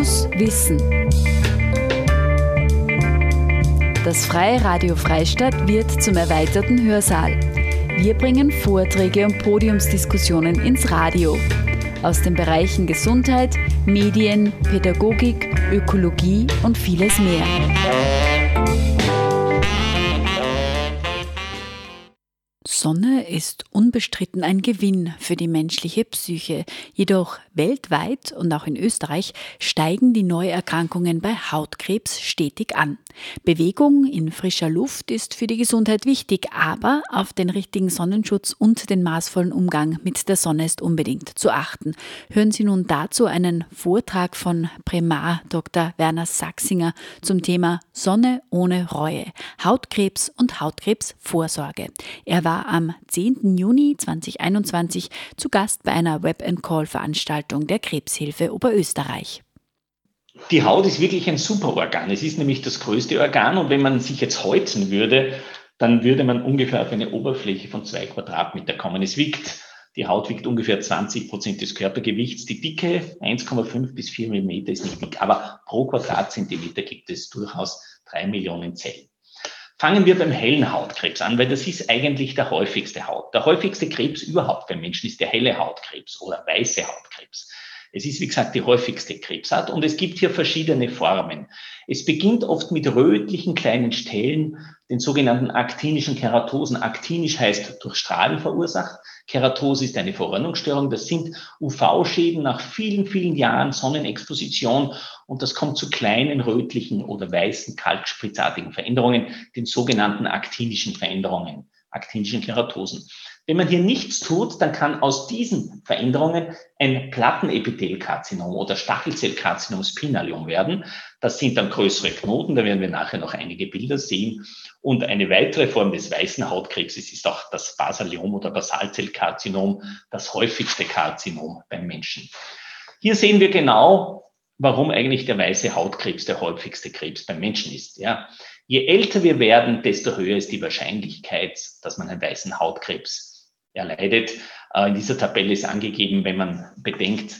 Fokus Wissen. Das Freie Radio Freistadt wird zum erweiterten Hörsaal. Wir bringen Vorträge und Podiumsdiskussionen ins Radio. Aus den Bereichen Gesundheit, Medien, Pädagogik, Ökologie und vieles mehr. Sonne ist unbestritten ein Gewinn für die menschliche Psyche. Jedoch weltweit und auch in Österreich steigen die Neuerkrankungen bei Hautkrebs stetig an. Bewegung in frischer Luft ist für die Gesundheit wichtig, aber auf den richtigen Sonnenschutz und den maßvollen Umgang mit der Sonne ist unbedingt zu achten. Hören Sie nun dazu einen Vortrag von Primar Dr. Werner Sachsinger zum Thema Sonne ohne Reue, Hautkrebs und Hautkrebsvorsorge. Er war am 10. Juni 2021 zu Gast bei einer Web-and-Call-Veranstaltung der Krebshilfe Oberösterreich. Die Haut ist wirklich ein super Organ. Es ist nämlich das größte Organ und wenn man sich jetzt holzen würde, dann würde man ungefähr auf eine Oberfläche von zwei Quadratmeter kommen. Es wiegt, die Haut wiegt ungefähr 20 Prozent des Körpergewichts. Die Dicke 1,5 bis 4 Millimeter ist nicht dick, aber pro Quadratzentimeter gibt es durchaus drei Millionen Zellen. Fangen wir beim hellen Hautkrebs an, weil das ist eigentlich der häufigste Haut. Der häufigste Krebs überhaupt beim Menschen ist der helle Hautkrebs oder weiße Hautkrebs. Es ist, wie gesagt, die häufigste Krebsart und es gibt hier verschiedene Formen. Es beginnt oft mit rötlichen kleinen Stellen, den sogenannten aktinischen Keratosen. Aktinisch heißt durch Strahlen verursacht. Keratose ist eine Verordnungsstörung. Das sind UV-Schäden nach vielen, vielen Jahren Sonnenexposition und das kommt zu kleinen rötlichen oder weißen kalkspritzartigen Veränderungen, den sogenannten aktinischen Veränderungen, aktinischen Keratosen. Wenn man hier nichts tut, dann kann aus diesen Veränderungen ein Plattenepithelkarzinom oder Stachelzellkarzinom spinalium werden. Das sind dann größere Knoten, da werden wir nachher noch einige Bilder sehen. Und eine weitere Form des weißen Hautkrebses ist auch das Basaliom oder Basalzellkarzinom, das häufigste Karzinom beim Menschen. Hier sehen wir genau, warum eigentlich der weiße Hautkrebs der häufigste Krebs beim Menschen ist. Ja. Je älter wir werden, desto höher ist die Wahrscheinlichkeit, dass man einen weißen Hautkrebs erleidet. Äh, in dieser Tabelle ist angegeben, wenn man bedenkt,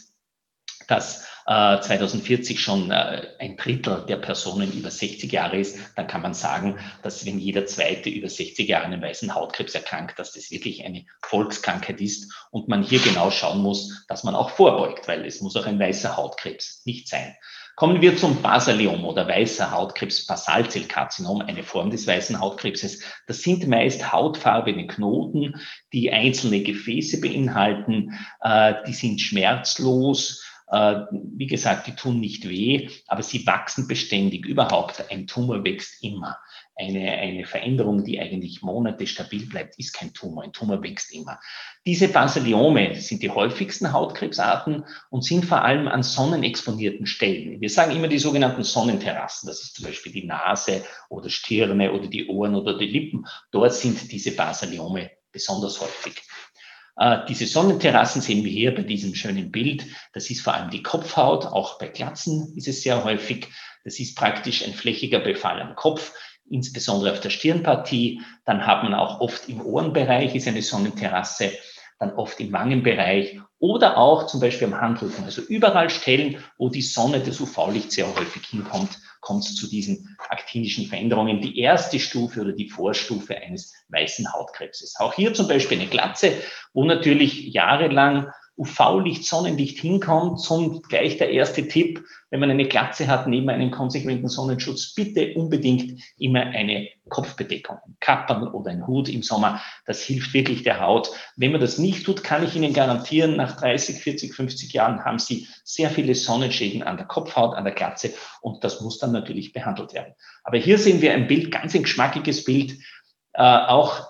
dass 2040 äh, schon äh, ein Drittel der Personen über 60 Jahre ist, dann kann man sagen, dass wenn jeder zweite über 60 Jahre an einem weißen Hautkrebs erkrankt, dass das wirklich eine Volkskrankheit ist und man hier genau schauen muss, dass man auch vorbeugt, weil es muss auch ein weißer Hautkrebs nicht sein. Kommen wir zum Basaliom oder weißer Hautkrebs, Basalzellkarzinom, eine Form des weißen Hautkrebses. Das sind meist hautfarbene Knoten, die einzelne Gefäße beinhalten. Äh, die sind schmerzlos äh, wie gesagt, die tun nicht weh, aber sie wachsen beständig. Überhaupt, ein Tumor wächst immer. Eine, eine Veränderung, die eigentlich Monate stabil bleibt, ist kein Tumor. Ein Tumor wächst immer. Diese Basaliome sind die häufigsten Hautkrebsarten und sind vor allem an sonnenexponierten Stellen. Wir sagen immer die sogenannten Sonnenterrassen. Das ist zum Beispiel die Nase oder Stirne oder die Ohren oder die Lippen. Dort sind diese Basaliome besonders häufig. Äh, diese Sonnenterrassen sehen wir hier bei diesem schönen Bild. Das ist vor allem die Kopfhaut, auch bei Glatzen ist es sehr häufig. Das ist praktisch ein flächiger Befall am Kopf, insbesondere auf der Stirnpartie. Dann hat man auch oft im Ohrenbereich ist eine Sonnenterrasse, dann oft im Wangenbereich oder auch zum Beispiel am Handrücken. Also überall Stellen, wo die Sonne, das UV-Licht sehr häufig hinkommt, kommt es zu diesen aktinischen Veränderungen. Die erste Stufe oder die Vorstufe eines weißen Hautkrebses. Auch hier zum Beispiel eine Glatze, wo natürlich jahrelang UV-Licht, Sonnenlicht hinkommt. Zum gleich der erste Tipp, wenn man eine Glatze hat, neben einem konsequenten Sonnenschutz, bitte unbedingt immer eine Kopfbedeckung, Kappern oder ein Hut im Sommer. Das hilft wirklich der Haut. Wenn man das nicht tut, kann ich Ihnen garantieren, nach 30, 40, 50 Jahren haben Sie sehr viele Sonnenschäden an der Kopfhaut, an der Glatze und das muss dann natürlich behandelt werden. Aber hier sehen wir ein Bild, ganz ein geschmackiges Bild, äh, auch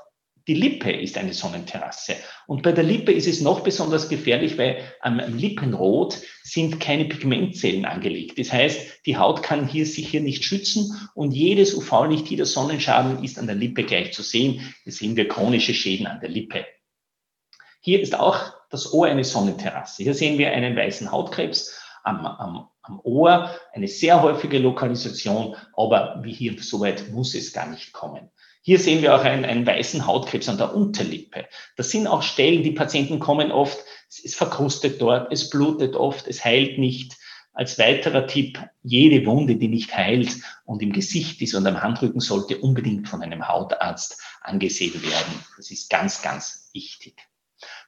die Lippe ist eine Sonnenterrasse. Und bei der Lippe ist es noch besonders gefährlich, weil am Lippenrot sind keine Pigmentzellen angelegt. Das heißt, die Haut kann hier sich hier nicht schützen und jedes UV-Licht, jeder Sonnenschaden ist an der Lippe gleich zu sehen. Hier sehen wir chronische Schäden an der Lippe. Hier ist auch das Ohr eine Sonnenterrasse. Hier sehen wir einen weißen Hautkrebs am, am, am Ohr, eine sehr häufige Lokalisation, aber wie hier so weit muss es gar nicht kommen. Hier sehen wir auch einen, einen weißen Hautkrebs an der Unterlippe. Das sind auch Stellen, die Patienten kommen oft, es verkrustet dort, es blutet oft, es heilt nicht. Als weiterer Tipp, jede Wunde, die nicht heilt und im Gesicht ist und am Handrücken, sollte unbedingt von einem Hautarzt angesehen werden. Das ist ganz, ganz wichtig.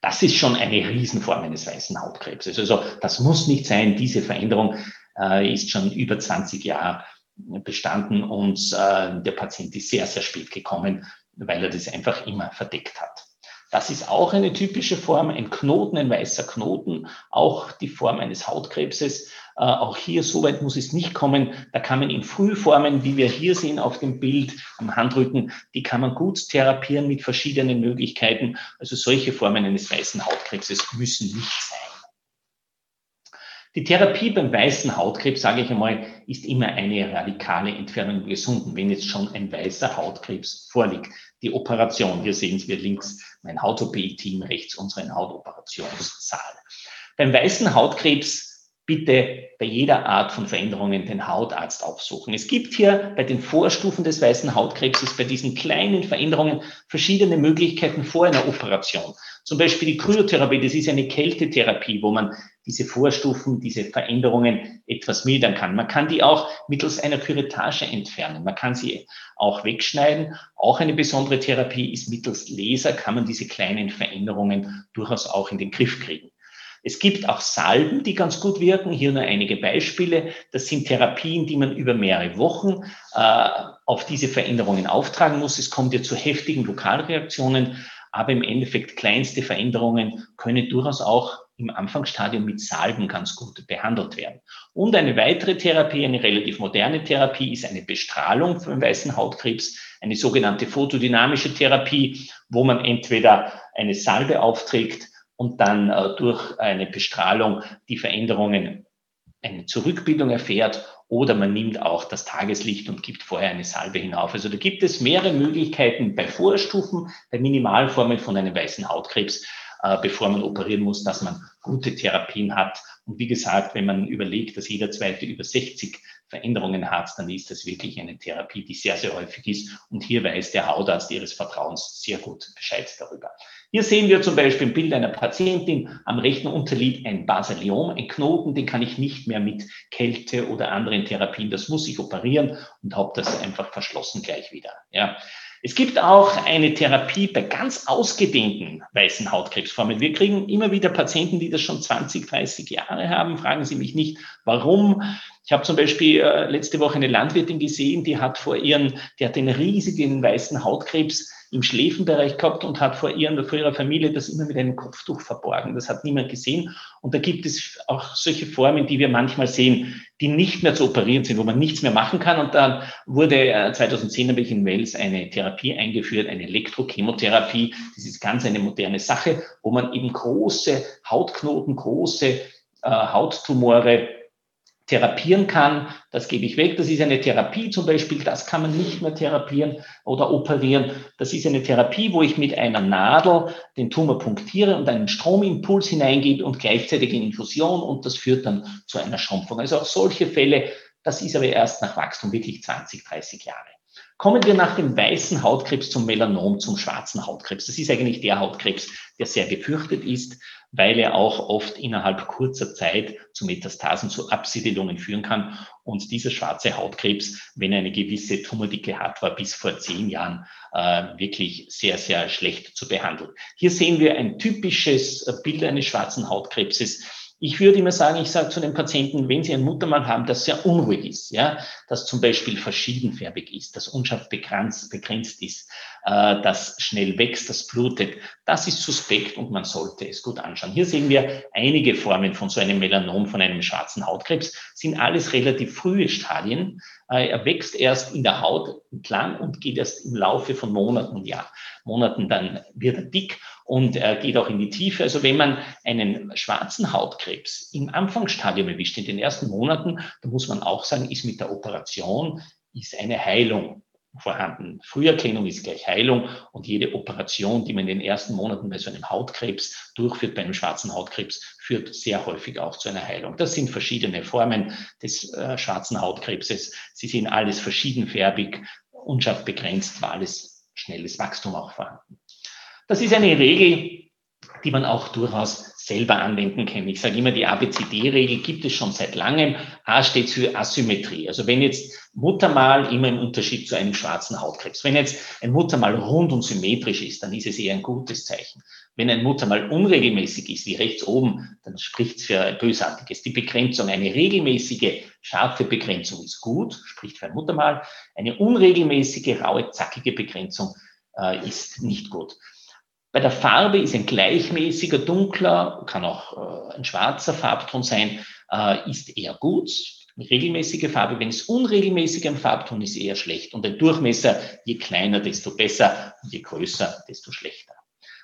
Das ist schon eine Riesenform eines weißen Hautkrebses. Also das muss nicht sein. Diese Veränderung äh, ist schon über 20 Jahre bestanden und äh, der Patient ist sehr, sehr spät gekommen, weil er das einfach immer verdeckt hat. Das ist auch eine typische Form, ein Knoten, ein weißer Knoten, auch die Form eines Hautkrebses. Äh, auch hier, so weit muss es nicht kommen. Da kann man in Frühformen, wie wir hier sehen auf dem Bild am Handrücken, die kann man gut therapieren mit verschiedenen Möglichkeiten. Also solche Formen eines weißen Hautkrebses müssen nicht sein. Die Therapie beim weißen Hautkrebs, sage ich einmal, ist immer eine radikale Entfernung im Gesunden, wenn jetzt schon ein weißer Hautkrebs vorliegt. Die Operation, hier sehen Sie links mein Hautopie-Team, rechts unseren Hautoperationssaal. Beim weißen Hautkrebs bitte bei jeder Art von Veränderungen den Hautarzt aufsuchen. Es gibt hier bei den Vorstufen des weißen Hautkrebses, bei diesen kleinen Veränderungen, verschiedene Möglichkeiten vor einer Operation. Zum Beispiel die Kryotherapie, das ist eine Kältetherapie, wo man diese Vorstufen, diese Veränderungen etwas mildern kann. Man kann die auch mittels einer Küretage entfernen. Man kann sie auch wegschneiden. Auch eine besondere Therapie ist mittels Laser, kann man diese kleinen Veränderungen durchaus auch in den Griff kriegen. Es gibt auch Salben, die ganz gut wirken. Hier nur einige Beispiele. Das sind Therapien, die man über mehrere Wochen äh, auf diese Veränderungen auftragen muss. Es kommt ja zu heftigen Lokalreaktionen, aber im Endeffekt kleinste Veränderungen können durchaus auch im Anfangsstadium mit Salben ganz gut behandelt werden. Und eine weitere Therapie, eine relativ moderne Therapie, ist eine Bestrahlung für den weißen Hautkrebs, eine sogenannte photodynamische Therapie, wo man entweder eine Salbe aufträgt und dann äh, durch eine Bestrahlung die Veränderungen eine Zurückbildung erfährt oder man nimmt auch das Tageslicht und gibt vorher eine Salbe hinauf. Also da gibt es mehrere Möglichkeiten bei Vorstufen, bei Minimalformen von einem weißen Hautkrebs, äh, bevor man operieren muss, dass man gute Therapien hat. Und wie gesagt, wenn man überlegt, dass jeder zweite über 60 Veränderungen hat, dann ist das wirklich eine Therapie, die sehr, sehr häufig ist. Und hier weiß der Hautarzt Ihres Vertrauens sehr gut Bescheid darüber. Hier sehen wir zum Beispiel ein Bild einer Patientin am rechten Unterlid ein Basaliom, ein Knoten, den kann ich nicht mehr mit Kälte oder anderen Therapien, das muss ich operieren und habe das einfach verschlossen gleich wieder. Ja. Es gibt auch eine Therapie bei ganz ausgedehnten weißen Hautkrebsformen. Wir kriegen immer wieder Patienten, die das schon 20, 30 Jahre haben. Fragen Sie mich nicht, warum. Ich habe zum Beispiel äh, letzte Woche eine Landwirtin gesehen, die hat vor ihren, die hat einen riesigen weißen Hautkrebs im Schläfenbereich gehabt und hat vor, ihren, vor ihrer Familie das immer mit einem Kopftuch verborgen. Das hat niemand gesehen. Und da gibt es auch solche Formen, die wir manchmal sehen, die nicht mehr zu operieren sind, wo man nichts mehr machen kann. Und dann wurde 2010 habe ich in Wales eine Therapie eingeführt, eine Elektrochemotherapie. Das ist ganz eine moderne Sache, wo man eben große Hautknoten, große äh, Hauttumore therapieren kann, das gebe ich weg. Das ist eine Therapie zum Beispiel, das kann man nicht mehr therapieren oder operieren. Das ist eine Therapie, wo ich mit einer Nadel den Tumor punktiere und einen Stromimpuls hineingebe und gleichzeitig eine Infusion und das führt dann zu einer Schrumpfung. Also auch solche Fälle, das ist aber erst nach Wachstum wirklich 20, 30 Jahre. Kommen wir nach dem weißen Hautkrebs zum Melanom, zum schwarzen Hautkrebs. Das ist eigentlich der Hautkrebs, der sehr gefürchtet ist, weil er auch oft innerhalb kurzer Zeit zu Metastasen, zu Absiedelungen führen kann. Und dieser schwarze Hautkrebs, wenn er eine gewisse Tumordicke hat, war bis vor zehn Jahren äh, wirklich sehr, sehr schlecht zu behandeln. Hier sehen wir ein typisches Bild eines schwarzen Hautkrebses ich würde immer sagen, ich sage zu den Patienten, wenn sie ein Muttermal haben, das sehr unruhig ist, ja, das zum Beispiel verschiedenfärbig ist, das unscharf begrenzt, begrenzt ist, äh, das schnell wächst, das blutet, das ist suspekt und man sollte es gut anschauen. Hier sehen wir einige Formen von so einem Melanom, von einem schwarzen Hautkrebs, sind alles relativ frühe Stadien. Äh, er wächst erst in der Haut entlang und geht erst im Laufe von Monaten, ja, Monaten dann wird er dick und er geht auch in die Tiefe. Also wenn man einen schwarzen Hautkrebs im Anfangsstadium erwischt, in den ersten Monaten, dann muss man auch sagen, ist mit der Operation, ist eine Heilung vorhanden. Früherkennung ist gleich Heilung und jede Operation, die man in den ersten Monaten bei so einem Hautkrebs durchführt, bei einem schwarzen Hautkrebs, führt sehr häufig auch zu einer Heilung. Das sind verschiedene Formen des äh, schwarzen Hautkrebses. Sie sind alles verschiedenfärbig, unscharf begrenzt, war alles schnelles Wachstum auch vorhanden. Das ist eine Regel, die man auch durchaus selber anwenden können. Ich sage immer, die ABCD-Regel gibt es schon seit langem. A steht für Asymmetrie. Also wenn jetzt Muttermal immer im Unterschied zu einem schwarzen Hautkrebs. Wenn jetzt ein Muttermal rund und symmetrisch ist, dann ist es eher ein gutes Zeichen. Wenn ein Muttermal unregelmäßig ist, wie rechts oben, dann spricht es für Bösartiges. Die Begrenzung, eine regelmäßige, scharfe Begrenzung ist gut, spricht für ein Muttermal. Eine unregelmäßige, raue, zackige Begrenzung äh, ist nicht gut. Bei der Farbe ist ein gleichmäßiger, dunkler, kann auch äh, ein schwarzer Farbton sein, äh, ist eher gut. Eine regelmäßige Farbe, wenn es unregelmäßig ein Farbton ist, eher schlecht. Und ein Durchmesser, je kleiner, desto besser und je größer, desto schlechter.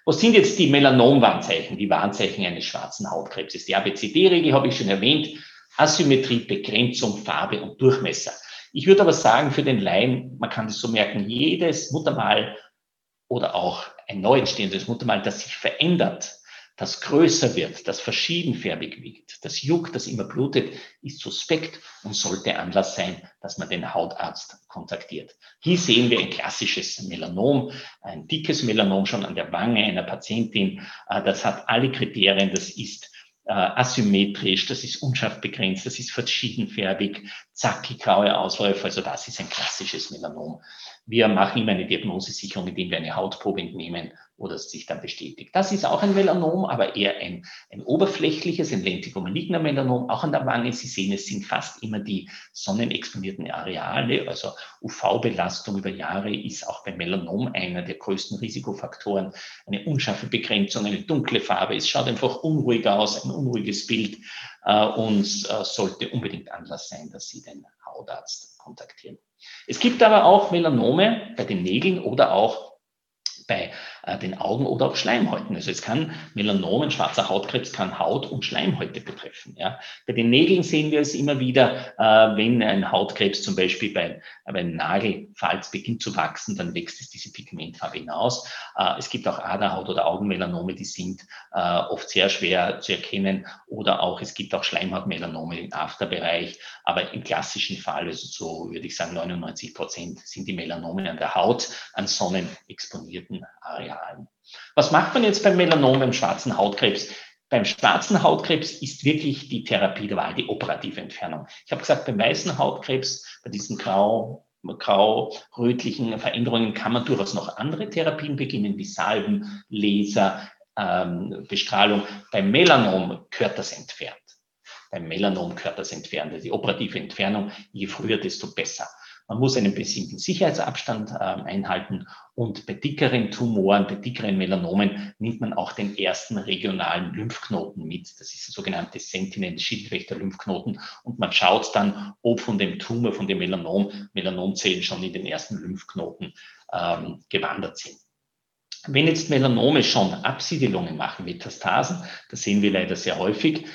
Was sind jetzt die Melanomwarnzeichen, die Warnzeichen eines schwarzen Hautkrebses? Die ABCD-Regel habe ich schon erwähnt. Asymmetrie, Begrenzung, Farbe und Durchmesser. Ich würde aber sagen, für den Laien, man kann das so merken, jedes Muttermal oder auch ein neu entstehendes Muttermal, das sich verändert, das größer wird, das verschiedenfärbig wiegt, das juckt, das immer blutet, ist suspekt und sollte Anlass sein, dass man den Hautarzt kontaktiert. Hier sehen wir ein klassisches Melanom, ein dickes Melanom schon an der Wange einer Patientin. Äh, das hat alle Kriterien, das ist äh, asymmetrisch, das ist unscharf begrenzt, das ist verschiedenfärbig, zackig graue Ausläufe, also das ist ein klassisches Melanom. Wir machen immer eine Diagnosesicherung, indem wir eine Hautprobe entnehmen oder es sich dann bestätigt. Das ist auch ein Melanom, aber eher ein, ein oberflächliches, ein lenticular Melanom, auch an der Wange. Sie sehen, es sind fast immer die sonnenexponierten Areale, also UV-Belastung über Jahre ist auch beim Melanom einer der größten Risikofaktoren. Eine unscharfe Begrenzung, eine dunkle Farbe, es schaut einfach unruhig aus, ein unruhiges Bild äh, und äh, sollte unbedingt Anlass sein, dass Sie den Hautarzt kontaktieren. Es gibt aber auch Melanome bei den Nägeln oder auch bei äh, den Augen oder auch Schleimhäuten. Also es kann Melanomen, schwarzer Hautkrebs kann Haut und Schleimhäute betreffen. Ja. Bei den Nägeln sehen wir es immer wieder, äh, wenn ein Hautkrebs zum Beispiel bei, bei einem Nagelfalz beginnt zu wachsen, dann wächst es diese Pigmentfarbe hinaus. Äh, es gibt auch Aderhaut- oder Augenmelanome, die sind äh, oft sehr schwer zu erkennen oder auch es gibt auch Schleimhautmelanome im Afterbereich, aber im klassischen Fall, also so würde ich sagen 99 Prozent sind die Melanome an der Haut, an sonnenexponierten Arealen. Was macht man jetzt beim Melanom, beim schwarzen Hautkrebs? Beim schwarzen Hautkrebs ist wirklich die Therapie der Wahl, die operative Entfernung. Ich habe gesagt, beim weißen Hautkrebs, bei diesen grau, grau-rötlichen Veränderungen kann man durchaus noch andere Therapien beginnen, wie Salben, Laser, ähm, Bestrahlung. Beim Melanom gehört das entfernt. Beim Melanom gehört das entfernt. Die operative Entfernung, je früher, desto besser. Man muss einen bestimmten Sicherheitsabstand äh, einhalten und bei dickeren Tumoren, bei dickeren Melanomen nimmt man auch den ersten regionalen Lymphknoten mit. Das ist der sogenannte Sentinel-Schildwächter-Lymphknoten und man schaut dann, ob von dem Tumor, von dem Melanom, Melanomzellen schon in den ersten Lymphknoten ähm, gewandert sind. Wenn jetzt Melanome schon Absiedelungen machen, Metastasen, das sehen wir leider sehr häufig,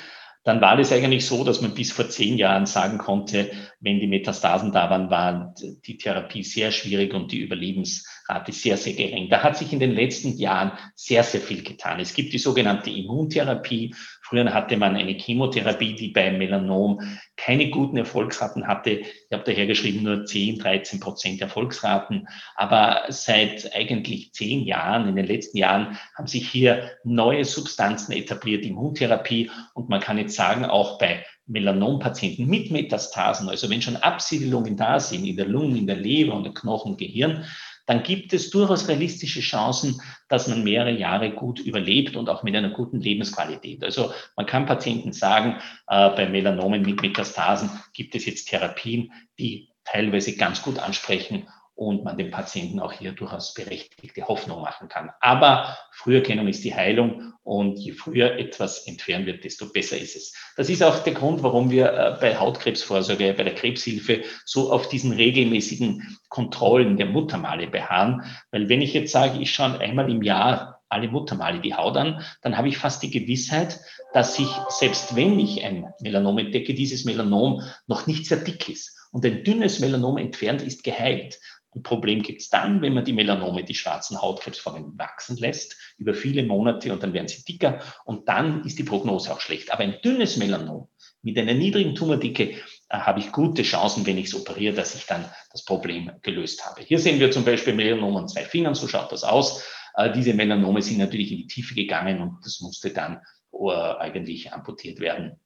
dann war es eigentlich so, dass man bis vor zehn Jahren sagen konnte, wenn die Metastasen da waren, war die Therapie sehr schwierig und die Überlebensrate sehr, sehr gering. Da hat sich in den letzten Jahren sehr, sehr viel getan. Es gibt die sogenannte Immuntherapie. Früher hatte man eine Chemotherapie, die bei Melanom keine guten Erfolgsraten hatte. Ich habe daher geschrieben, nur 10, 13 Prozent Erfolgsraten. Aber seit eigentlich zehn Jahren, in den letzten Jahren, haben sich hier neue Substanzen etabliert, Immuntherapie. Und man kann jetzt sagen, auch bei Melanompatienten mit Metastasen, also wenn schon Absiedelungen da sind in der Lunge, in der Leber und der Knochen, Gehirn, dann gibt es durchaus realistische Chancen, dass man mehrere Jahre gut überlebt und auch mit einer guten Lebensqualität. Also man kann Patienten sagen, äh, bei Melanomen mit Metastasen gibt es jetzt Therapien, die teilweise ganz gut ansprechen und man dem Patienten auch hier durchaus berechtigte Hoffnung machen kann. Aber Früherkennung ist die Heilung und je früher etwas entfernt wird, desto besser ist es. Das ist auch der Grund, warum wir äh, bei Hautkrebsvorsorge, bei der Krebshilfe so auf diesen regelmäßigen Kontrollen der Muttermale beharren. Weil wenn ich jetzt sage, ich schaue einmal im Jahr alle Muttermale die Haut an, dann habe ich fast die Gewissheit, dass ich, selbst wenn ich ein Melanom entdecke, dieses Melanom noch nicht sehr dick ist. Und ein dünnes Melanom entfernt ist geheilt. Ein Problem gibt es dann, wenn man die Melanome, die schwarzen Hautkrebsformen wachsen lässt, über viele Monate und dann werden sie dicker und dann ist die Prognose auch schlecht. Aber ein dünnes Melanom mit einer niedrigen Tumordicke äh, habe ich gute Chancen, wenn ich es operiere, dass ich dann das Problem gelöst habe. Hier sehen wir zum Beispiel Melanom an zwei Fingern, so schaut das aus. Äh, diese Melanome sind natürlich in die Tiefe gegangen und das musste dann eigentlich amputiert werden.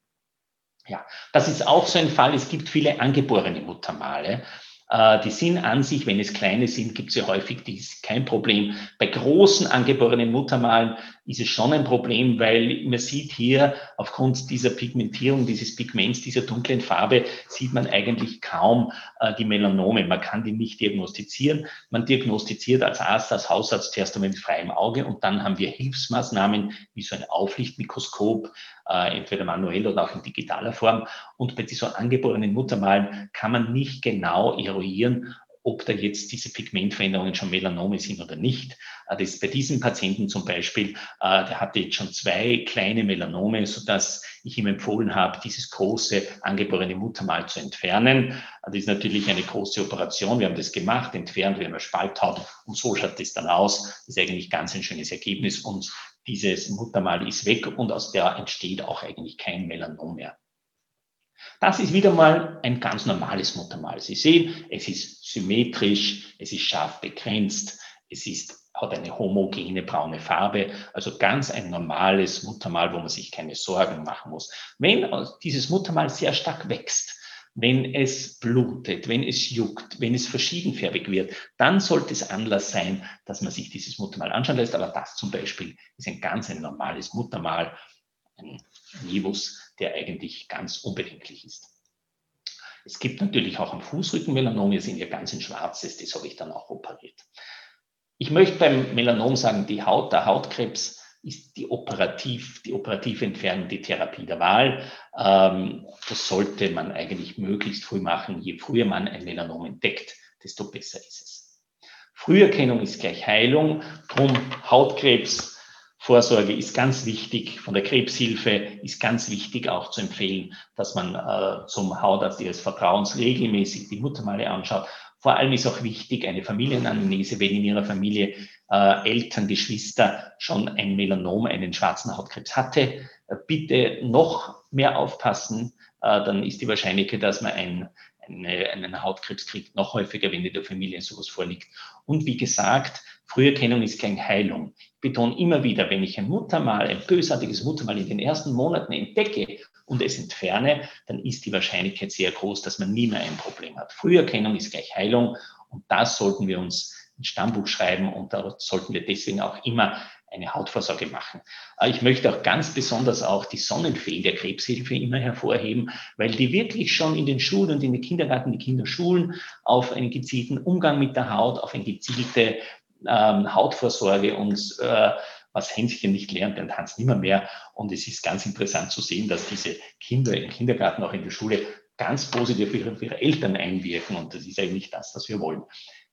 Ja, das ist auch so ein Fall. Es gibt viele angeborene Muttermale. Äh, die sind an sich, wenn es kleine sind, gibt es ja häufig die ist kein Problem. Bei großen angeborenen Muttermalen ist es schon ein Problem, weil man sieht hier aufgrund dieser Pigmentierung, dieses Pigments, dieser dunklen Farbe, sieht man eigentlich kaum äh, die Melanome. Man kann die nicht diagnostizieren. Man diagnostiziert als Arzt, als Hausarzt zuerst einmal mit freiem Auge und dann haben wir Hilfsmaßnahmen wie so ein Auflichtmikroskop, äh, entweder manuell oder auch in digitaler Form. Und bei diesen angeborenen Muttermalen kann man nicht genau eruieren, ob da jetzt diese Pigmentveränderungen schon Melanome sind oder nicht. Äh, das ist bei diesem Patienten zum Beispiel, äh, der hatte jetzt schon zwei kleine Melanome, sodass ich ihm empfohlen habe, dieses große angeborene Muttermal zu entfernen. Das ist natürlich eine große Operation. Wir haben das gemacht, entfernt, wir haben eine Spalthaut und so schaut das dann aus. Das ist eigentlich ganz ein schönes Ergebnis und dieses Muttermal ist weg und aus der entsteht auch eigentlich kein Melanom mehr. Das ist wieder mal ein ganz normales Muttermal. Sie sehen, es ist symmetrisch, es ist scharf begrenzt, es ist, hat eine homogene braune Farbe, also ganz ein normales Muttermal, wo man sich keine Sorgen machen muss. Wenn dieses Muttermal sehr stark wächst, wenn es blutet, wenn es juckt, wenn es verschiedenfärbig wird, dann sollte es Anlass sein, dass man sich dieses Muttermal anschauen lässt. Aber das zum Beispiel ist ein ganz ein normales Muttermal, ein Nivus, der eigentlich ganz unbedenklich ist. Es gibt natürlich auch am Fußrücken Melanom, wir sehen hier ganz in schwarz ist, das habe ich dann auch operiert. Ich möchte beim Melanom sagen, die Haut, der Hautkrebs ist die, operativ, die operative Entfernung Therapie der Wahl. Ähm, das sollte man eigentlich möglichst früh machen. Je früher man ein Melanom entdeckt, desto besser ist es. Früherkennung ist gleich Heilung. Drum Hautkrebs Vorsorge ist ganz wichtig. Von der Krebshilfe ist ganz wichtig auch zu empfehlen, dass man äh, zum Hautarzt ihres Vertrauens regelmäßig die Muttermale anschaut. Vor allem ist auch wichtig eine Familienanamnese, wenn in Ihrer Familie äh, Eltern, Geschwister schon ein Melanom, einen schwarzen Hautkrebs hatte. Äh, bitte noch mehr aufpassen, äh, dann ist die Wahrscheinlichkeit, dass man ein, eine, einen Hautkrebs kriegt, noch häufiger, wenn in der Familie sowas vorliegt. Und wie gesagt, Früherkennung ist keine Heilung. Ich betone immer wieder, wenn ich ein Muttermal, ein bösartiges Muttermal in den ersten Monaten entdecke und es entferne, dann ist die Wahrscheinlichkeit sehr groß, dass man nie mehr ein Problem hat. Früherkennung ist gleich Heilung und das sollten wir uns Stammbuch schreiben und da sollten wir deswegen auch immer eine Hautvorsorge machen. Äh, ich möchte auch ganz besonders auch die Sonnenfeen der Krebshilfe immer hervorheben, weil die wirklich schon in den Schulen und in den Kindergarten, die Kinderschulen auf einen gezielten Umgang mit der Haut, auf eine gezielte ähm, Hautvorsorge und äh, was Hänschen nicht lernt, lernt Hans nimmer mehr. Und es ist ganz interessant zu sehen, dass diese Kinder im Kindergarten, auch in der Schule, ganz positiv auf ihre Eltern einwirken. Und das ist eigentlich das, was wir wollen.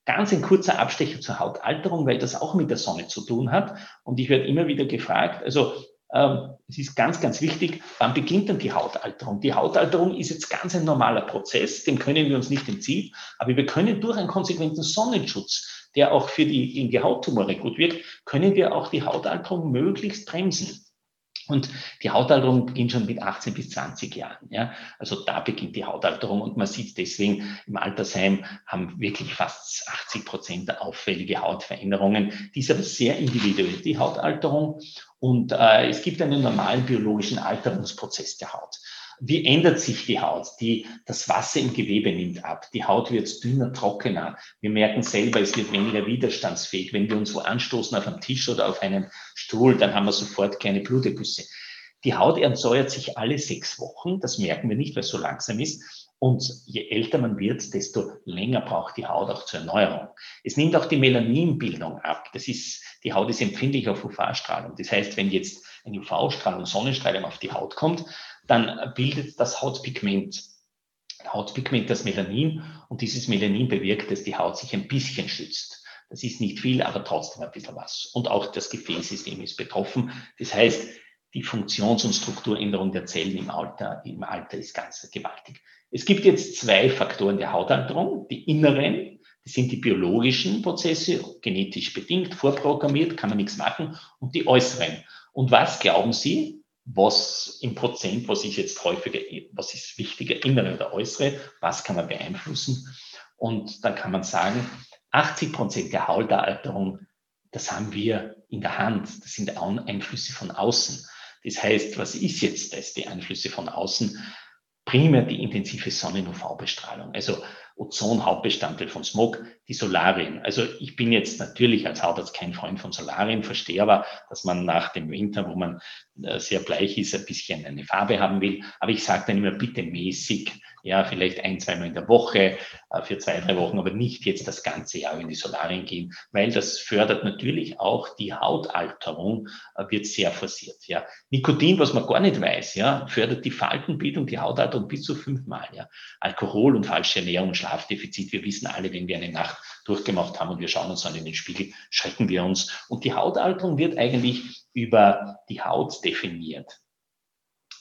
Ganz ein kurzer Abstecher zur Hautalterung, weil das auch mit der Sonne zu tun hat. Und ich werde immer wieder gefragt, also ähm, es ist ganz, ganz wichtig, wann beginnt denn die Hautalterung? Die Hautalterung ist jetzt ganz ein normaler Prozess, dem können wir uns nicht entziehen, aber wir können durch einen konsequenten Sonnenschutz der auch für die, in die Hauttumore gut wirkt, können wir auch die Hautalterung möglichst bremsen. Und die Hautalterung beginnt schon mit 18 bis 20 Jahren. Ja? Also da beginnt die Hautalterung und man sieht deswegen im Altersheim haben wirklich fast 80 Prozent auffällige Hautveränderungen. Die ist aber sehr individuell, die Hautalterung. Und äh, es gibt einen normalen biologischen Alterungsprozess der Haut. Wie ändert sich die Haut? Die, das Wasser im Gewebe nimmt ab. Die Haut wird dünner, trockener. Wir merken selber, es wird weniger widerstandsfähig. Wenn wir uns wo anstoßen auf einem Tisch oder auf einem Stuhl, dann haben wir sofort kleine Blutergüsse. Die Haut entsäuert sich alle sechs Wochen. Das merken wir nicht, weil es so langsam ist. Und je älter man wird, desto länger braucht die Haut auch zur Erneuerung. Es nimmt auch die Melaninbildung ab. Das ist, die Haut ist empfindlich auf UV-Strahlung. Das heißt, wenn jetzt ein UV-Strahlung, Sonnenstrahlung auf die Haut kommt, dann bildet das Hautpigment, Hautpigment das Melanin und dieses Melanin bewirkt, dass die Haut sich ein bisschen schützt. Das ist nicht viel, aber trotzdem ein bisschen was. Und auch das Gefäßsystem ist betroffen. Das heißt, die Funktions- und Strukturänderung der Zellen im Alter, im Alter ist ganz gewaltig. Es gibt jetzt zwei Faktoren der Hautalterung. Die inneren, das sind die biologischen Prozesse, genetisch bedingt, vorprogrammiert, kann man nichts machen. Und die äußeren. Und was glauben Sie, was im Prozent, was ist jetzt häufiger, was ist wichtiger, innere oder äußere, was kann man beeinflussen. Und dann kann man sagen, 80 Prozent der Hautalterung, das haben wir in der Hand. Das sind Einflüsse von außen. Das heißt, was ist jetzt das, die Einflüsse von außen? Primär die intensive Sonnen-UV-Bestrahlung. Also Ozon Hauptbestandteil von Smog, die Solarien. Also ich bin jetzt natürlich als Hautarzt kein Freund von Solarien, verstehe aber, dass man nach dem Winter, wo man äh, sehr bleich ist, ein bisschen eine Farbe haben will. Aber ich sage dann immer bitte mäßig, ja, vielleicht ein, zweimal in der Woche äh, für zwei, drei Wochen, aber nicht jetzt das ganze Jahr in die Solarien gehen, weil das fördert natürlich auch die Hautalterung, äh, wird sehr forciert. Ja. Nikotin, was man gar nicht weiß, ja, fördert die Faltenbildung, die Hautalterung bis zu fünfmal. Ja. Alkohol und falsche Ernährung, Schlafdefizit, wir wissen alle, wenn wir eine Nacht durchgemacht haben und wir schauen uns dann in den Spiegel, schrecken wir uns. Und die Hautalterung wird eigentlich über die Haut definiert.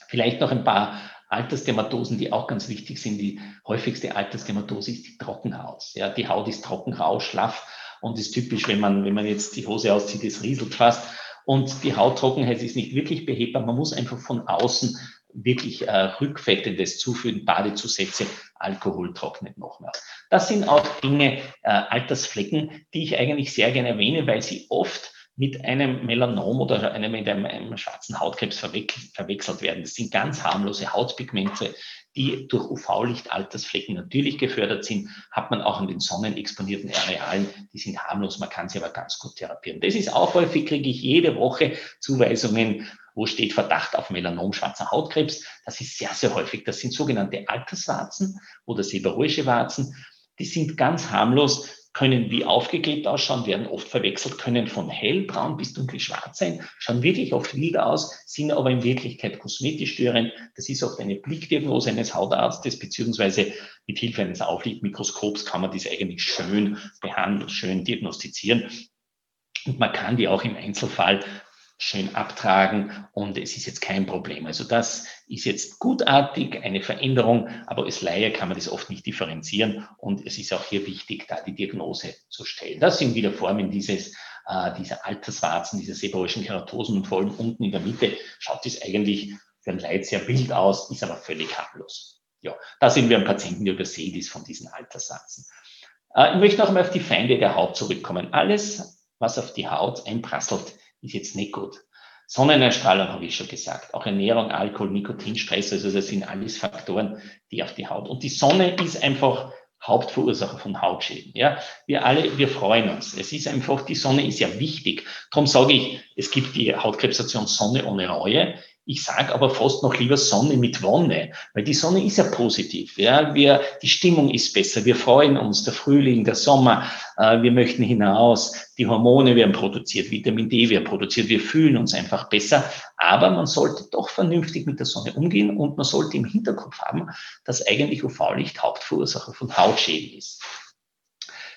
Vielleicht noch ein paar Altersdermatosen, die auch ganz wichtig sind. Die häufigste Altersdermatose ist die Trockenhaut. Ja, die Haut ist trocken, rau, schlaff und ist typisch, wenn man, wenn man jetzt die Hose auszieht, es rieselt fast. Und die Hauttrockenheit ist nicht wirklich behebbar. Man muss einfach von außen wirklich äh, rückfettendes zuführen, Badezusätze, Alkohol trocknet noch mehr. Das sind auch Dinge, äh, Altersflecken, die ich eigentlich sehr gerne erwähne, weil sie oft mit einem Melanom oder einem, mit einem, einem schwarzen Hautkrebs verwechselt werden. Das sind ganz harmlose Hautpigmente, die durch UV-Licht Altersflecken natürlich gefördert sind, hat man auch in den sonnenexponierten Arealen, die sind harmlos, man kann sie aber ganz gut therapieren. Das ist auch häufig, kriege ich jede Woche Zuweisungen, wo steht Verdacht auf Melanom, schwarzer Hautkrebs. Das ist sehr, sehr häufig. Das sind sogenannte Alterswarzen oder seborrhoische Warzen. Die sind ganz harmlos, können wie aufgeklebt ausschauen, werden oft verwechselt, können von hellbraun bis dunkelschwarz sein, schauen wirklich oft wild aus, sind aber in Wirklichkeit kosmetisch störend. Das ist oft eine Blickdiagnose eines Hautarztes, beziehungsweise mit Hilfe eines Auflichtmikroskops kann man das eigentlich schön behandeln, schön diagnostizieren. Und man kann die auch im Einzelfall schön abtragen und es ist jetzt kein Problem. Also das ist jetzt gutartig, eine Veränderung, aber als Laie kann man das oft nicht differenzieren und es ist auch hier wichtig, da die Diagnose zu stellen. Das sind wieder Formen dieses, äh, dieser Alterswarzen, dieser seborrheischen Keratosen und vor allem unten in der Mitte schaut es eigentlich für ein Leid sehr wild aus, ist aber völlig harmlos. Ja, da sind wir am Patienten, der übersehen ist von diesen Alterswarzen. Äh, ich möchte noch einmal auf die Feinde der Haut zurückkommen. Alles, was auf die Haut einprasselt, ist jetzt nicht gut. Sonnenerstrahlung habe ich schon gesagt, auch Ernährung, Alkohol, Nikotin, Stress, also das sind alles Faktoren, die auf die Haut. Und die Sonne ist einfach Hauptverursacher von Hautschäden. Ja, wir alle, wir freuen uns. Es ist einfach, die Sonne ist ja wichtig. Darum sage ich, es gibt die Hautkrebsation Sonne ohne Reue. Ich sage aber fast noch lieber Sonne mit Wonne, weil die Sonne ist ja positiv. Ja, wir, die Stimmung ist besser. Wir freuen uns, der Frühling, der Sommer, äh, wir möchten hinaus. Die Hormone werden produziert, Vitamin D wird produziert. Wir fühlen uns einfach besser. Aber man sollte doch vernünftig mit der Sonne umgehen und man sollte im Hinterkopf haben, dass eigentlich UV-Licht Hauptverursacher von Hautschäden ist.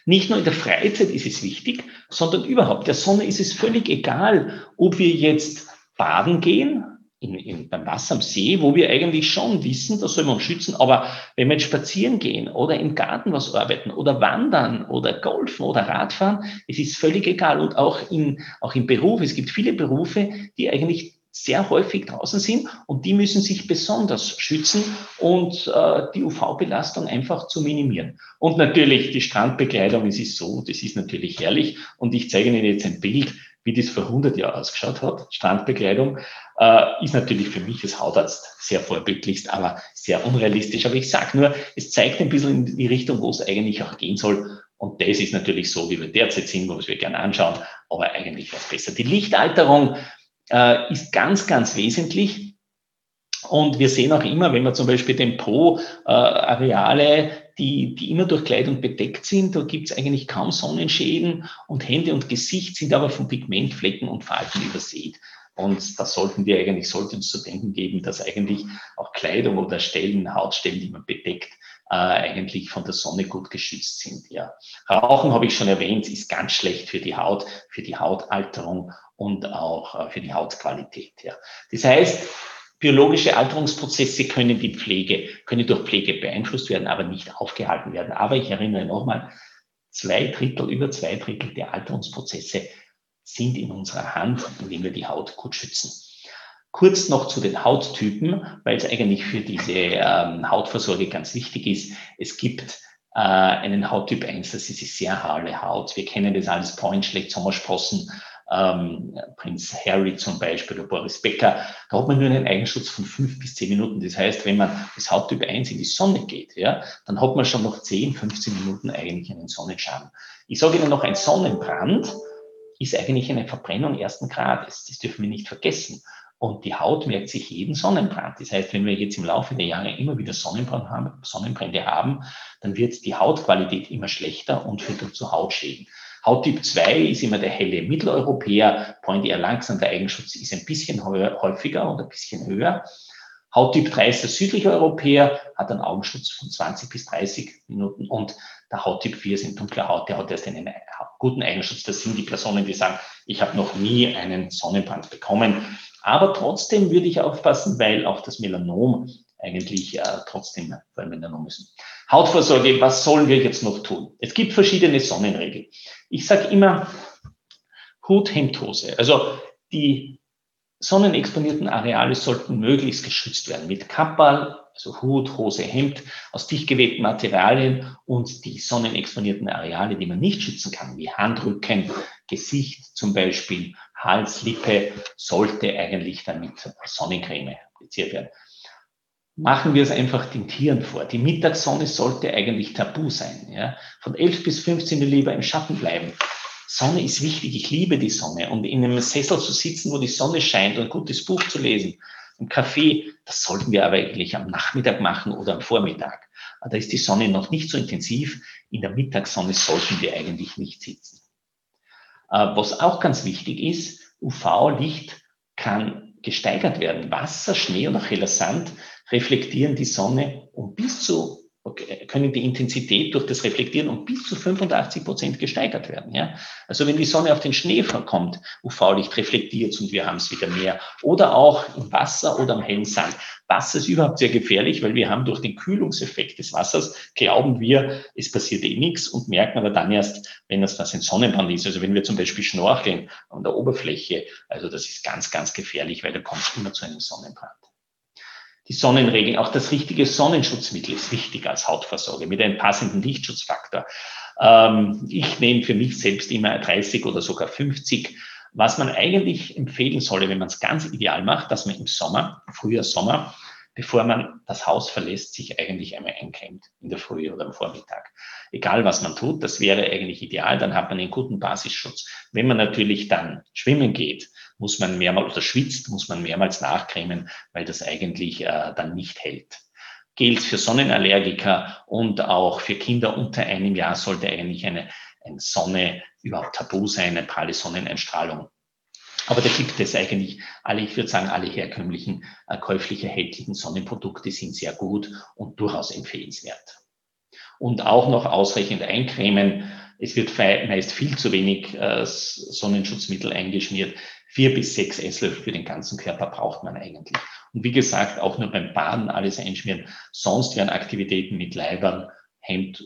Nicht nur in der Freizeit ist es wichtig, sondern überhaupt. Der Sonne ist es völlig egal, ob wir jetzt baden gehen, in, in, beim Wasser am See, wo wir eigentlich schon wissen, da soll man schützen, aber wenn wir jetzt spazieren gehen oder im Garten was arbeiten oder wandern oder golfen oder Radfahren, es ist völlig egal. Und auch, in, auch im Beruf, es gibt viele Berufe, die eigentlich sehr häufig draußen sind und die müssen sich besonders schützen und äh, die UV-Belastung einfach zu minimieren. Und natürlich die Strandbekleidung, es ist so, das ist natürlich herrlich und ich zeige Ihnen jetzt ein Bild, wie das vor 100 Jahren ausgeschaut hat. Strandbekleidung äh, ist natürlich für mich als Hautarzt sehr vorbildlichst, aber sehr unrealistisch. Aber ich sage nur, es zeigt ein bisschen in die Richtung, wo es eigentlich auch gehen soll. Und das ist natürlich so, wie wir derzeit sind, wo wir gerne anschauen, aber eigentlich was besser. Die Lichtalterung äh, ist ganz, ganz wesentlich. Und wir sehen auch immer, wenn wir zum Beispiel den Po-Areale, äh, die, die immer durch Kleidung bedeckt sind, da gibt es eigentlich kaum Sonnenschäden und Hände und Gesicht sind aber von Pigmentflecken und Falten übersät. Und das sollten wir eigentlich, sollte uns zu denken geben, dass eigentlich auch Kleidung oder Stellen, Hautstellen, die man bedeckt, äh, eigentlich von der Sonne gut geschützt sind. Ja. Rauchen, habe ich schon erwähnt, ist ganz schlecht für die Haut, für die Hautalterung und auch äh, für die Hautqualität. Ja. Das heißt, biologische Alterungsprozesse können die Pflege, können durch Pflege beeinflusst werden, aber nicht aufgehalten werden. Aber ich erinnere nochmal, zwei Drittel, über zwei Drittel der Alterungsprozesse sind in unserer Hand, indem wir die Haut gut schützen. Kurz noch zu den Hauttypen, weil es eigentlich für diese ähm, Hautversorge ganz wichtig ist. Es gibt äh, einen Hauttyp 1, das ist die sehr haale Haut. Wir kennen das alles, Point, schlecht Sommersprossen, ähm, Prinz Harry zum Beispiel oder Boris Becker, da hat man nur einen Eigenschutz von fünf bis zehn Minuten. Das heißt, wenn man das Haupttyp 1 in die Sonne geht, ja, dann hat man schon noch 10, 15 Minuten eigentlich einen Sonnenschaden. Ich sage Ihnen noch, ein Sonnenbrand ist eigentlich eine Verbrennung ersten Grades. Das dürfen wir nicht vergessen. Und die Haut merkt sich jeden Sonnenbrand. Das heißt, wenn wir jetzt im Laufe der Jahre immer wieder Sonnenbrand haben, Sonnenbrände haben, dann wird die Hautqualität immer schlechter und führt zu Hautschäden. Hauttyp 2 ist immer der helle Mitteleuropäer, Point eher langsam, der Eigenschutz ist ein bisschen häufiger und ein bisschen höher. Hauttyp 3 ist der südliche Europäer, hat einen Augenschutz von 20 bis 30 Minuten und der Hauttyp 4 sind dunkle Haut, der hat erst einen guten Eigenschutz. Das sind die Personen, die sagen, ich habe noch nie einen Sonnenbrand bekommen. Aber trotzdem würde ich aufpassen, weil auch das Melanom eigentlich äh, trotzdem Melanom ist. Hautvorsorge, was sollen wir jetzt noch tun? Es gibt verschiedene Sonnenregeln. Ich sage immer Hut, Hemd, Hose. Also die sonnenexponierten Areale sollten möglichst geschützt werden mit Kappal, also Hut, Hose, Hemd aus dicht gewebten Materialien und die sonnenexponierten Areale, die man nicht schützen kann, wie Handrücken, Gesicht zum Beispiel, Hals, Lippe, sollte eigentlich dann mit Sonnencreme appliziert werden. Machen wir es einfach den Tieren vor. Die Mittagssonne sollte eigentlich tabu sein. Ja? Von 11 bis 15 Uhr lieber im Schatten bleiben. Sonne ist wichtig. Ich liebe die Sonne. Und in einem Sessel zu sitzen, wo die Sonne scheint und ein gutes Buch zu lesen, im Café, das sollten wir aber eigentlich am Nachmittag machen oder am Vormittag. Da ist die Sonne noch nicht so intensiv. In der Mittagssonne sollten wir eigentlich nicht sitzen. Äh, was auch ganz wichtig ist, UV-Licht kann gesteigert werden. Wasser, Schnee oder heller Sand reflektieren die Sonne um bis zu können die Intensität durch das Reflektieren um bis zu 85 Prozent gesteigert werden. Ja? Also wenn die Sonne auf den Schnee kommt, UV-Licht reflektiert und wir haben es wieder mehr. Oder auch im Wasser oder am hellen Sand. Wasser ist überhaupt sehr gefährlich, weil wir haben durch den Kühlungseffekt des Wassers, glauben wir, es passiert eh nichts und merken aber dann erst, wenn das was ein Sonnenbrand ist. Also wenn wir zum Beispiel schnorcheln an der Oberfläche, also das ist ganz, ganz gefährlich, weil da kommt es immer zu einem Sonnenbrand die Sonnenregeln. Auch das richtige Sonnenschutzmittel ist wichtig als Hautversorge mit einem passenden Lichtschutzfaktor. Ähm, ich nehme für mich selbst immer 30 oder sogar 50. Was man eigentlich empfehlen solle, wenn man es ganz ideal macht, dass man im Sommer, Frühjahr, Sommer, bevor man das Haus verlässt, sich eigentlich einmal eincremt in der Früh oder am Vormittag. Egal was man tut, das wäre eigentlich ideal, dann hat man einen guten Basisschutz. Wenn man natürlich dann schwimmen geht, muss man mehrmals oder schwitzt, muss man mehrmals nachcremen, weil das eigentlich äh, dann nicht hält. Gilt für Sonnenallergiker und auch für Kinder unter einem Jahr sollte eigentlich eine, eine Sonne überhaupt tabu sein, eine pralle Sonneneinstrahlung. Aber da gibt es eigentlich alle, ich würde sagen, alle herkömmlichen äh, käuflich erhältlichen Sonnenprodukte sind sehr gut und durchaus empfehlenswert. Und auch noch ausreichend eincremen. Es wird meist viel zu wenig äh, Sonnenschutzmittel eingeschmiert vier bis sechs Esslöffel für den ganzen Körper braucht man eigentlich. Und wie gesagt, auch nur beim Baden alles einschmieren. Sonst werden Aktivitäten mit Leibern, Hemd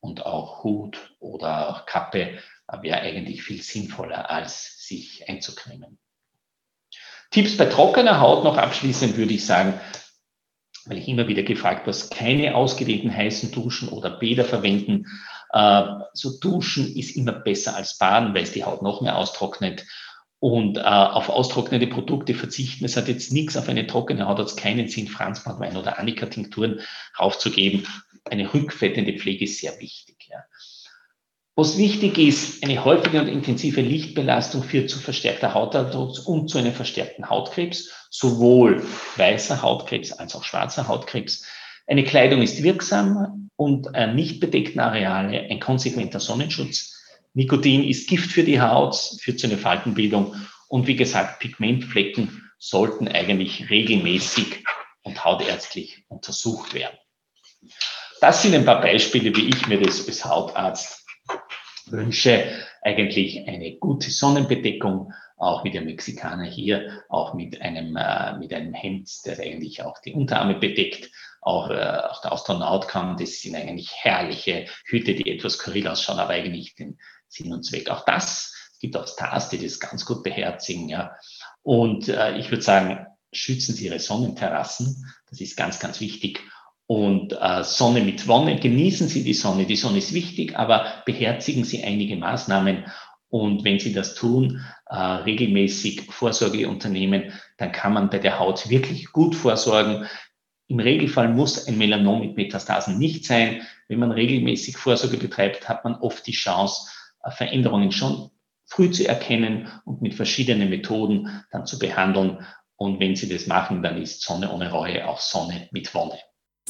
und auch Hut oder auch Kappe wäre eigentlich viel sinnvoller, als sich einzucremen. Tipps bei trockener Haut noch abschließend würde ich sagen, weil ich immer wieder gefragt was keine ausgedehnten heißen Duschen oder Bäder verwenden. Äh, so Duschen ist immer besser als Baden, weil es die Haut noch mehr austrocknet und äh, auf austrocknende Produkte verzichten. Es hat jetzt nichts auf eine trockene Haut, hat es keinen Sinn, Franzbandwein oder Annika-Tinkturen raufzugeben. Eine rückfettende Pflege ist sehr wichtig. Ja. Was wichtig ist, eine häufige und intensive Lichtbelastung führt zu verstärkter Hautalterung und zu einem verstärkten Hautkrebs, sowohl weißer Hautkrebs als auch schwarzer Hautkrebs. Eine Kleidung ist wirksam und an nicht bedeckten Areale ein konsequenter Sonnenschutz Nikotin ist Gift für die Haut, führt zu einer Faltenbildung und wie gesagt, Pigmentflecken sollten eigentlich regelmäßig und hautärztlich untersucht werden. Das sind ein paar Beispiele, wie ich mir das als Hautarzt wünsche. Eigentlich eine gute Sonnenbedeckung, auch wie der Mexikaner hier, auch mit einem, äh, mit einem Hemd, das eigentlich auch die Unterarme bedeckt. Auch, äh, auch der Astronaut kann, das sind eigentlich herrliche Hüte, die etwas skurril ausschauen, aber eigentlich den Sinn und Zweck. Auch das gibt auch Stars, die das ganz gut beherzigen. Ja. Und äh, ich würde sagen, schützen Sie Ihre Sonnenterrassen. Das ist ganz, ganz wichtig. Und äh, Sonne mit Wonne, genießen Sie die Sonne. Die Sonne ist wichtig, aber beherzigen Sie einige Maßnahmen. Und wenn Sie das tun, äh, regelmäßig Vorsorge unternehmen, dann kann man bei der Haut wirklich gut vorsorgen. Im Regelfall muss ein Melanom mit Metastasen nicht sein. Wenn man regelmäßig Vorsorge betreibt, hat man oft die Chance, Veränderungen schon früh zu erkennen und mit verschiedenen Methoden dann zu behandeln. Und wenn Sie das machen, dann ist Sonne ohne Reue auch Sonne mit Wonne.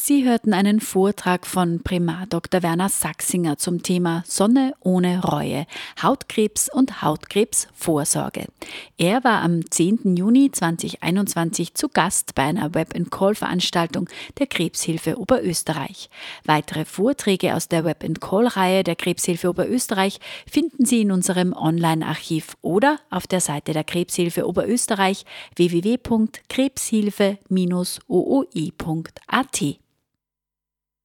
Sie hörten einen Vortrag von Primar Dr. Werner Sachsinger zum Thema Sonne ohne Reue, Hautkrebs und Hautkrebsvorsorge. Er war am 10. Juni 2021 zu Gast bei einer Web-Call-Veranstaltung der Krebshilfe Oberösterreich. Weitere Vorträge aus der Web-Call-Reihe der Krebshilfe Oberösterreich finden Sie in unserem Online-Archiv oder auf der Seite der Krebshilfe Oberösterreich www.krebshilfe-ooi.at.